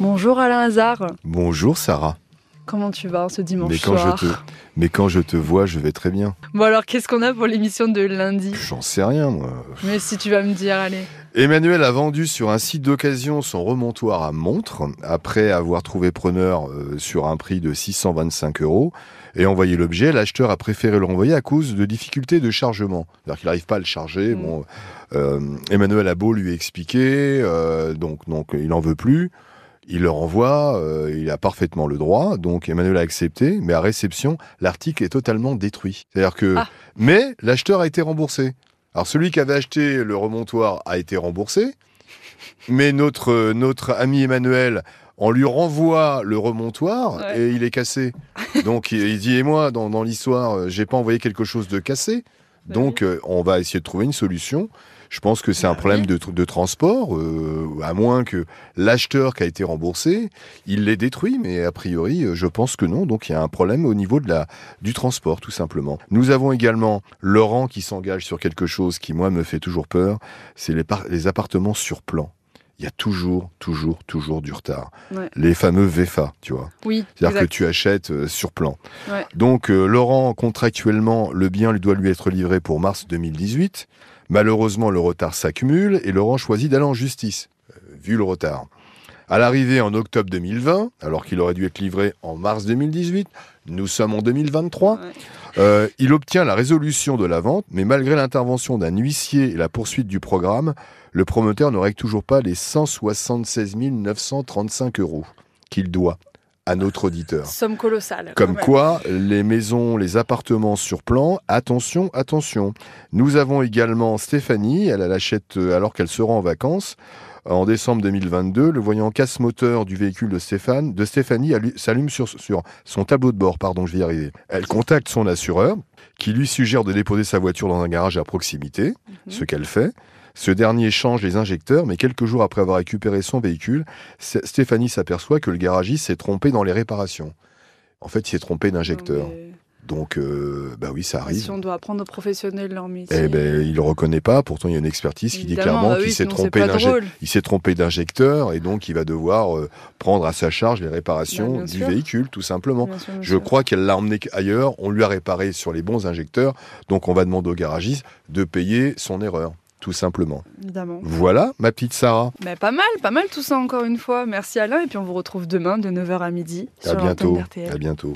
Bonjour Alain Hazard. Bonjour Sarah. Comment tu vas ce dimanche mais quand soir je te, Mais quand je te vois, je vais très bien. Bon alors, qu'est-ce qu'on a pour l'émission de lundi? J'en sais rien, moi. Mais si tu vas me dire, allez. Emmanuel a vendu sur un site d'occasion son remontoir à montre après avoir trouvé preneur euh, sur un prix de 625 euros et envoyé l'objet. L'acheteur a préféré le renvoyer à cause de difficultés de chargement. C'est-à-dire qu'il n'arrive pas à le charger. Mm. Bon, euh, Emmanuel a beau lui expliquer, euh, donc, donc il n'en veut plus. Il le renvoie, euh, il a parfaitement le droit, donc Emmanuel a accepté, mais à réception, l'article est totalement détruit. C'est-à-dire que, Ah. mais l'acheteur a été remboursé. Alors celui qui avait acheté le remontoir a été remboursé, mais notre notre ami Emmanuel, on lui renvoie le remontoir Ouais. et il est cassé. Donc il, il dit et moi dans, dans l'histoire, j'ai pas envoyé quelque chose de cassé. Bah Donc euh, on va essayer de trouver une solution. Je pense que c'est un Bah problème oui. de, tr- de transport, euh, à moins que l'acheteur qui a été remboursé, il l'ait détruit, mais a priori, euh, je pense que non. Donc il y a un problème au niveau de la, du transport, tout simplement. Nous avons également Laurent qui s'engage sur quelque chose qui, moi, me fait toujours peur, c'est les appartements sur plan. Il y a toujours, toujours, toujours du retard. Ouais. Les fameux VFA, tu vois. Oui, C'est-à-dire que tu achètes euh, sur plan. Ouais. Donc euh, Laurent, contractuellement, le bien lui doit lui être livré pour mars 2018. Malheureusement, le retard s'accumule et Laurent choisit d'aller en justice, euh, vu le retard. À l'arrivée en octobre 2020, alors qu'il aurait dû être livré en mars 2018, nous sommes en 2023, Ouais. Euh, il obtient la résolution de la vente, mais malgré l'intervention d'un huissier et la poursuite du programme, le promoteur ne règle toujours pas les 176 935 euros qu'il doit à notre auditeur. Somme colossale. Comme quoi, les maisons, les appartements sur plan, attention, attention. Nous avons également Stéphanie, elle, elle achète euh, alors qu'elle sera en vacances. En décembre 2022, le voyant casse-moteur du véhicule de Stéphane, de Stéphanie allu- s'allume sur, sur son tableau de bord. Pardon, je vais y arriver. Elle contacte son assureur, qui lui suggère de déposer sa voiture dans un garage à proximité, Mhm. ce qu'elle fait. Ce dernier change les injecteurs, mais quelques jours après avoir récupéré son véhicule, Stéphanie s'aperçoit que le garagiste s'est trompé dans les réparations. En fait, il s'est trompé d'injecteur. Mais Donc, euh, bah oui, ça arrive. Si on doit apprendre aux professionnels leur métier. Eh ben, il le reconnaît pas. Pourtant, il y a une expertise qui dit clairement bah qu'il s'est trompé d'injecteur. Il s'est trompé d'injecteur et donc il va devoir euh, prendre à sa charge les Bah, réparations bien du sûr. véhicule, tout simplement. Bien sûr, bien Je sûr. crois qu'elle l'a emmené ailleurs. On lui a réparé sur les bons injecteurs. Donc, on va demander au garagiste de payer son erreur, tout simplement. Évidemment. Voilà, ma petite Sarah. Mais pas mal, pas mal tout ça encore une fois. Merci Alain et puis on vous retrouve demain de 9h à midi À sur bientôt. À bientôt.